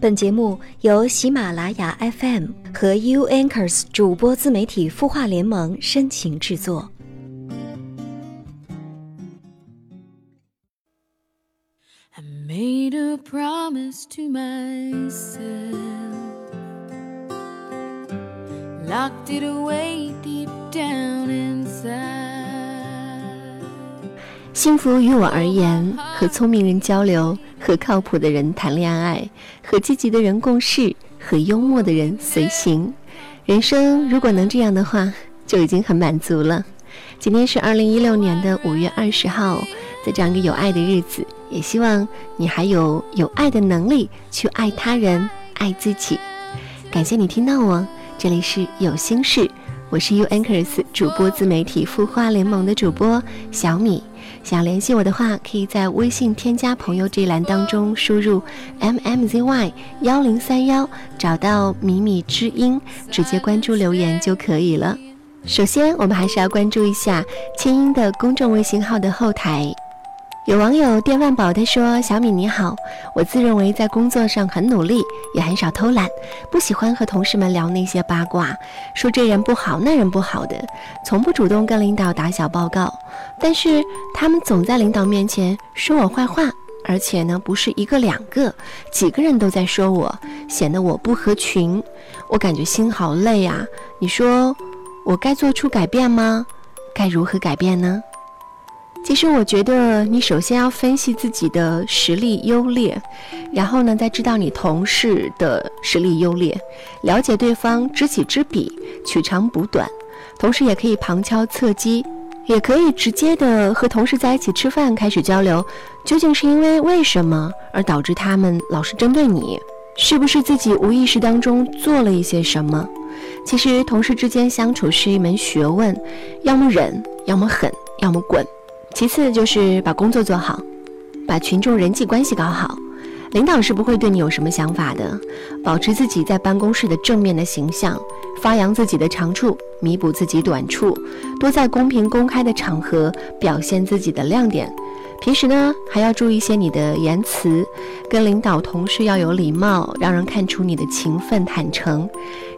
本节目由喜马拉雅 FM 和 U Anchors 主播自媒体孵化联盟深情制作。I made a promise to myself, locked it away deep down inside. 幸福于我而言，和聪明人交流，和靠谱的人谈恋爱，和积极的人共事，和幽默的人随行。人生如果能这样的话，就已经很满足了。今天是二零一六年的五月二十号，在这样一个有爱的日子，也希望你还有有爱的能力去爱他人、爱自己。感谢你听到我，这里是有心事，我是 U Anchors 主播自媒体孵化联盟的主播小米。想联系我的话，可以在微信添加朋友这一栏当中输入 m m z y 幺零三幺，找到米米之音，直接关注留言就可以了。首先，我们还是要关注一下清音的公众微信号的后台。有网友电饭煲他说：“小米你好，我自认为在工作上很努力，也很少偷懒，不喜欢和同事们聊那些八卦，说这人不好那人不好的，从不主动跟领导打小报告。但是他们总在领导面前说我坏话，而且呢不是一个两个，几个人都在说我，显得我不合群，我感觉心好累啊！你说我该做出改变吗？该如何改变呢？”其实我觉得，你首先要分析自己的实力优劣，然后呢，再知道你同事的实力优劣，了解对方，知己知彼，取长补短。同时，也可以旁敲侧击，也可以直接的和同事在一起吃饭，开始交流，究竟是因为为什么而导致他们老是针对你？是不是自己无意识当中做了一些什么？其实，同事之间相处是一门学问，要么忍，要么狠，要么滚。其次就是把工作做好，把群众人际关系搞好。领导是不会对你有什么想法的。保持自己在办公室的正面的形象，发扬自己的长处，弥补自己短处，多在公平公开的场合表现自己的亮点。平时呢，还要注意一些你的言辞，跟领导同事要有礼貌，让人看出你的勤奋坦诚，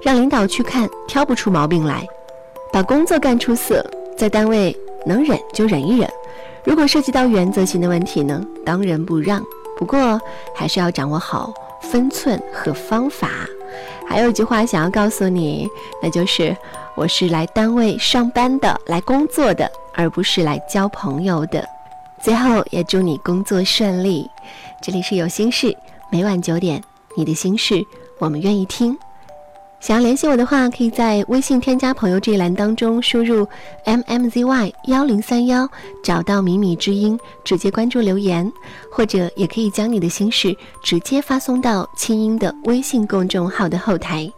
让领导去看挑不出毛病来，把工作干出色，在单位能忍就忍一忍。如果涉及到原则性的问题呢，当仁不让。不过还是要掌握好分寸和方法。还有一句话想要告诉你，那就是我是来单位上班的，来工作的，而不是来交朋友的。最后也祝你工作顺利。这里是有心事，每晚九点，你的心事我们愿意听。想要联系我的话，可以在微信添加朋友这一栏当中输入 m m z y 幺零三幺，找到米米之音，直接关注留言，或者也可以将你的心事直接发送到清音的微信公众号的后台。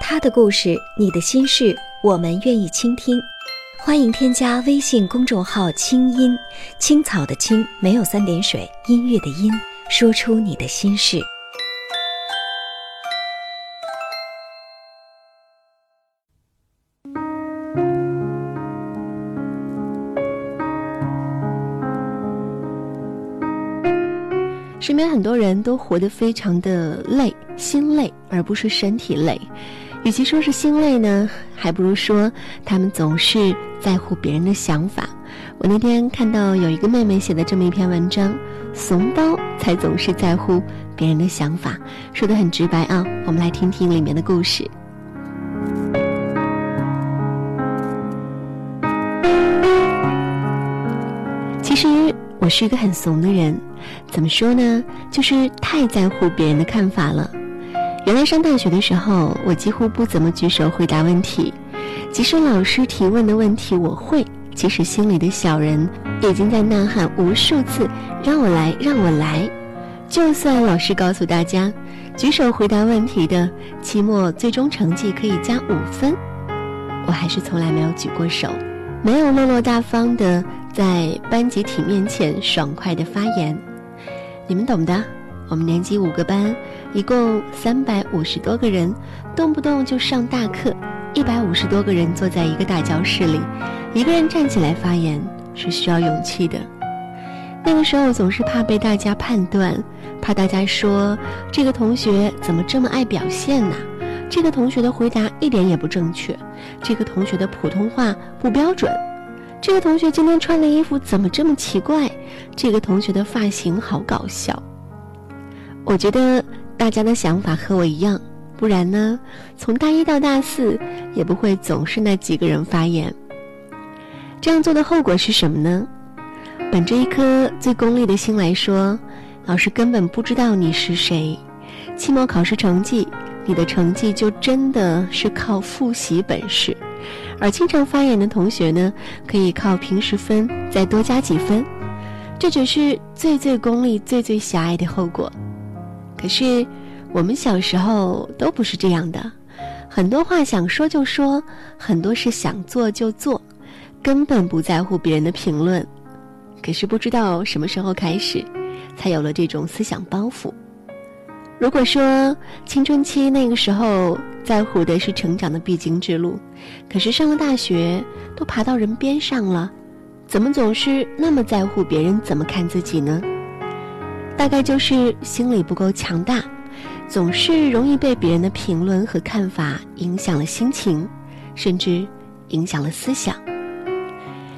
他的故事，你的心事，我们愿意倾听。欢迎添加微信公众号“清音青草”的青没有三点水，音乐的音，说出你的心事。身边很多人都活得非常的累，心累，而不是身体累。与其说是心累呢，还不如说他们总是在乎别人的想法。我那天看到有一个妹妹写的这么一篇文章：“怂包才总是在乎别人的想法”，说的很直白啊。我们来听听里面的故事。其实我是一个很怂的人，怎么说呢？就是太在乎别人的看法了。原来上大学的时候，我几乎不怎么举手回答问题，即使老师提问的问题我会，即使心里的小人已经在呐喊无数次“让我来，让我来”，就算老师告诉大家，举手回答问题的期末最终成绩可以加五分，我还是从来没有举过手，没有落落大方的在班集体面前爽快的发言，你们懂的。我们年级五个班，一共三百五十多个人，动不动就上大课，一百五十多个人坐在一个大教室里，一个人站起来发言是需要勇气的。那个时候总是怕被大家判断，怕大家说这个同学怎么这么爱表现呢？这个同学的回答一点也不正确，这个同学的普通话不标准，这个同学今天穿的衣服怎么这么奇怪？这个同学的发型好搞笑。我觉得大家的想法和我一样，不然呢，从大一到大四也不会总是那几个人发言。这样做的后果是什么呢？本着一颗最功利的心来说，老师根本不知道你是谁。期末考试成绩。你的成绩就真的是靠复习本事，而经常发言的同学呢，可以靠平时分再多加几分，这只是最最功利、最最狭隘的后果。可是我们小时候都不是这样的，很多话想说就说，很多事想做就做，根本不在乎别人的评论。可是不知道什么时候开始，才有了这种思想包袱。如果说青春期那个时候在乎的是成长的必经之路，可是上了大学都爬到人边上了，怎么总是那么在乎别人怎么看自己呢？大概就是心理不够强大，总是容易被别人的评论和看法影响了心情，甚至影响了思想。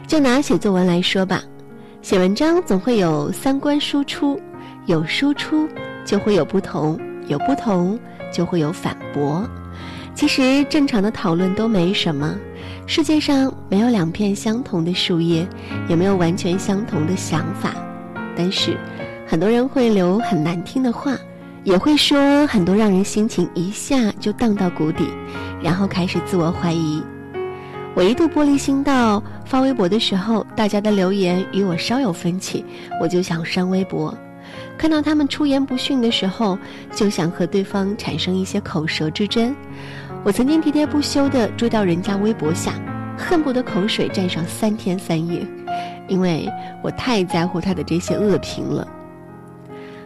就拿写作文来说吧，写文章总会有三观输出，有输出。就会有不同，有不同就会有反驳。其实正常的讨论都没什么，世界上没有两片相同的树叶，也没有完全相同的想法。但是，很多人会留很难听的话，也会说很多让人心情一下就荡到谷底，然后开始自我怀疑。我一度玻璃心到发微博的时候，大家的留言与我稍有分歧，我就想删微博。看到他们出言不逊的时候，就想和对方产生一些口舌之争。我曾经喋喋不休地追到人家微博下，恨不得口水战上三天三夜，因为我太在乎他的这些恶评了。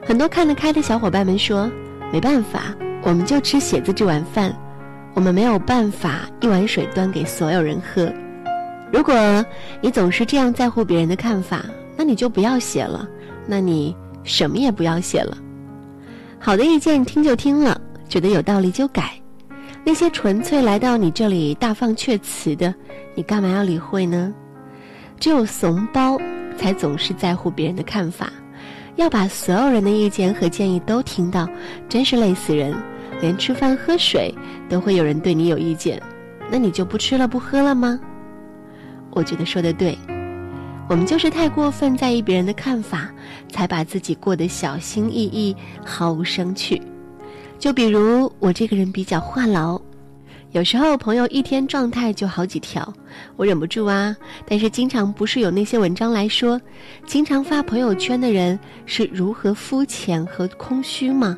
很多看得开的小伙伴们说：“没办法，我们就吃写字这碗饭，我们没有办法一碗水端给所有人喝。如果你总是这样在乎别人的看法，那你就不要写了。那你。”什么也不要写了，好的意见听就听了，觉得有道理就改。那些纯粹来到你这里大放阙词的，你干嘛要理会呢？只有怂包才总是在乎别人的看法，要把所有人的意见和建议都听到，真是累死人。连吃饭喝水都会有人对你有意见，那你就不吃了不喝了吗？我觉得说的对。我们就是太过分在意别人的看法，才把自己过得小心翼翼、毫无生趣。就比如我这个人比较话痨，有时候朋友一天状态就好几条，我忍不住啊。但是经常不是有那些文章来说，经常发朋友圈的人是如何肤浅和空虚吗？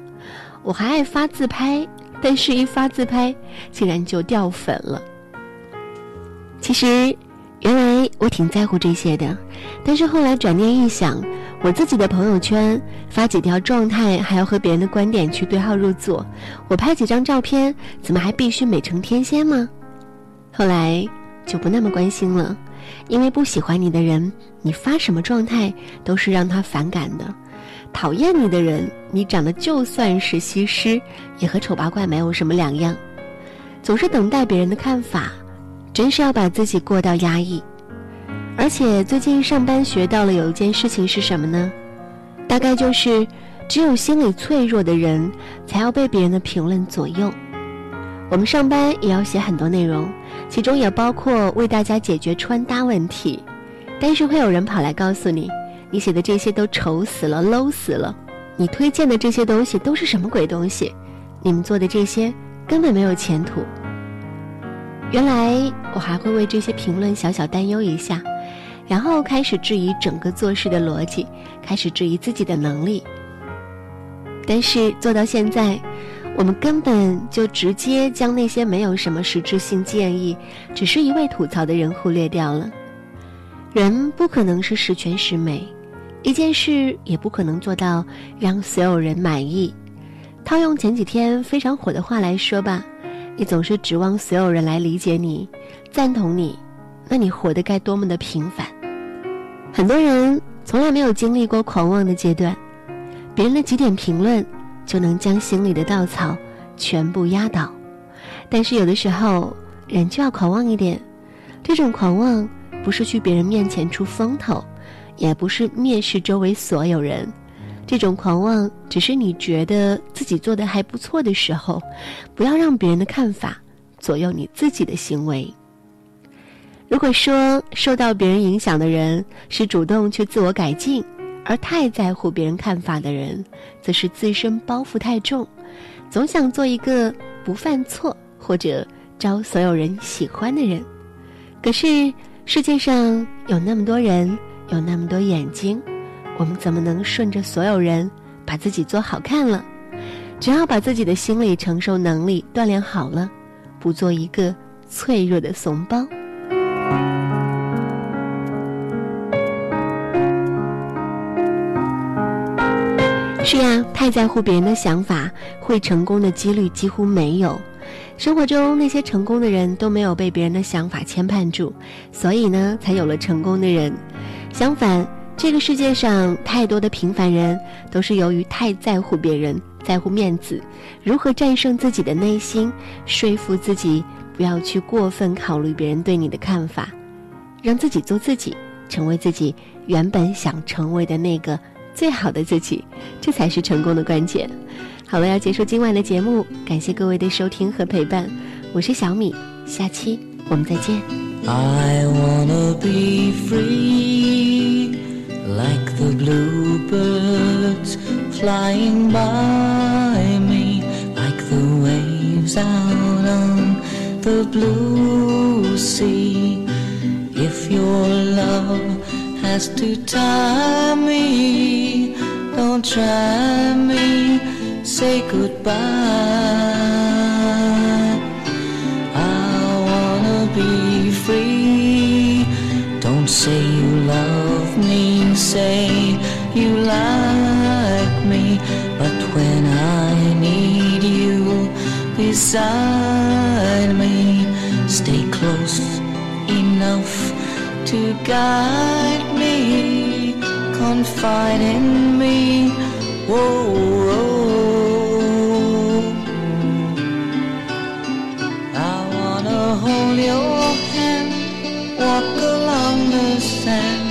我还爱发自拍，但是一发自拍竟然就掉粉了。其实。原来我挺在乎这些的，但是后来转念一想，我自己的朋友圈发几条状态，还要和别人的观点去对号入座；我拍几张照片，怎么还必须美成天仙吗？后来就不那么关心了，因为不喜欢你的人，你发什么状态都是让他反感的；讨厌你的人，你长得就算是西施，也和丑八怪没有什么两样。总是等待别人的看法。真是要把自己过到压抑，而且最近上班学到了有一件事情是什么呢？大概就是，只有心理脆弱的人才要被别人的评论左右。我们上班也要写很多内容，其中也包括为大家解决穿搭问题，但是会有人跑来告诉你，你写的这些都丑死了，low 死了，你推荐的这些东西都是什么鬼东西？你们做的这些根本没有前途。原来我还会为这些评论小小担忧一下，然后开始质疑整个做事的逻辑，开始质疑自己的能力。但是做到现在，我们根本就直接将那些没有什么实质性建议，只是一味吐槽的人忽略掉了。人不可能是十全十美，一件事也不可能做到让所有人满意。套用前几天非常火的话来说吧。你总是指望所有人来理解你、赞同你，那你活得该多么的平凡。很多人从来没有经历过狂妄的阶段，别人的几点评论就能将心里的稻草全部压倒。但是有的时候，人就要狂妄一点。这种狂妄不是去别人面前出风头，也不是蔑视周围所有人。这种狂妄只是你觉得自己做的还不错的时候，不要让别人的看法左右你自己的行为。如果说受到别人影响的人是主动去自我改进，而太在乎别人看法的人，则是自身包袱太重，总想做一个不犯错或者招所有人喜欢的人。可是世界上有那么多人，有那么多眼睛，我们怎么能顺着所有人把自己做好看了？只要把自己的心理承受能力锻炼好了，不做一个脆弱的怂包。太在乎别人的想法，会成功的几率几乎没有。生活中那些成功的人都没有被别人的想法牵绊住，所以呢，才有了成功的人。相反，这个世界上太多的平凡人，都是由于太在乎别人，在乎面子，如何战胜自己的内心，说服自己不要去过分考虑别人对你的看法，让自己做自己，成为自己原本想成为的那个。最好的自己，这才是成功的关键。好了，要结束今晚的节目，感谢各位的收听和陪伴，我是小米，下期我们再见。I wanna be free like the bluebirds flying by me, like the waves out on the blue sea. If your love has to tie me. Don't try me, say goodbye. I wanna be free. Don't say you love me, say you like me. But when I need you beside me, stay close enough to guide confide in me. Whoa, whoa. I wanna hold your hand, walk along the sand,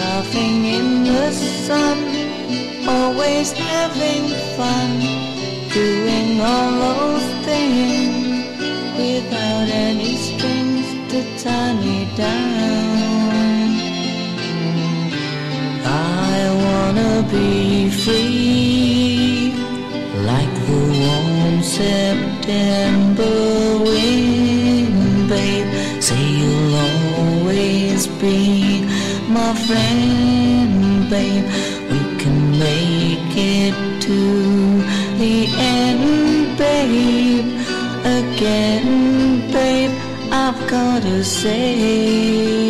laughing in the sun, always having fun, doing all those be free, like the warm September wind, babe. Say you'll always be my friend, babe. We can make it to the end, babe. Again, babe, I've gotta say,